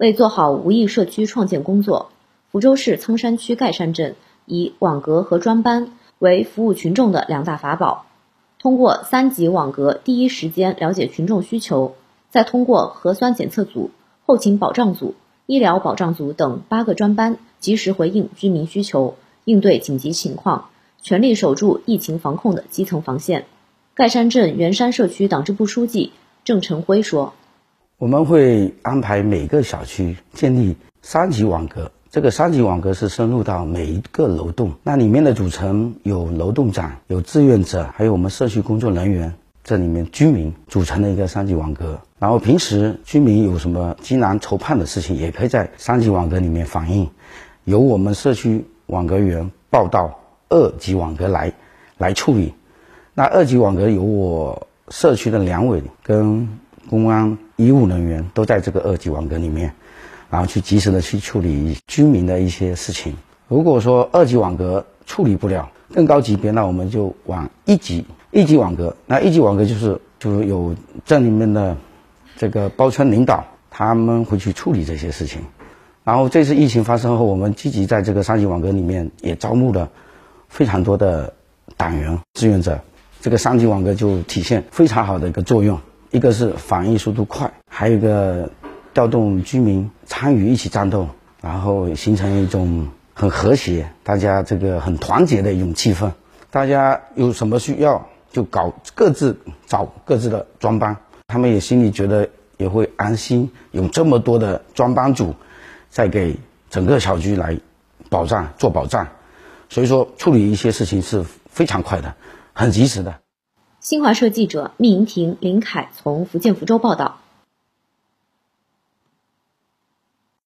为做好无疫社区创建工作，福州市仓山区盖山镇以网格和专班为服务群众的两大法宝。通过三级网格第一时间了解群众需求，再通过核酸检测组、后勤保障组、医疗保障组等八个专班及时回应居民需求，应对紧急情况，全力守住疫情防控的基层防线。盖山镇元山社区党支部书记郑成辉说：“我们会安排每个小区建立三级网格。”这个三级网格是深入到每一个楼栋，那里面的组成有楼栋长、有志愿者，还有我们社区工作人员，这里面居民组成的一个三级网格。然后平时居民有什么急难筹盼的事情，也可以在三级网格里面反映，由我们社区网格员报到二级网格来来处理。那二级网格由我社区的两委跟公安医务人员都在这个二级网格里面。然后去及时的去处理居民的一些事情。如果说二级网格处理不了，更高级别，那我们就往一级一级网格。那一级网格就是就是有镇里面的这个包村领导，他们会去处理这些事情。然后这次疫情发生后，我们积极在这个三级网格里面也招募了非常多的党员志愿者。这个三级网格就体现非常好的一个作用，一个是反应速度快，还有一个。调动居民参与一起战斗，然后形成一种很和谐、大家这个很团结的一种气氛。大家有什么需要就搞各自找各自的专班，他们也心里觉得也会安心，有这么多的专班组在给整个小区来保障做保障，所以说处理一些事情是非常快的，很及时的。新华社记者密云婷、林凯从福建福州报道。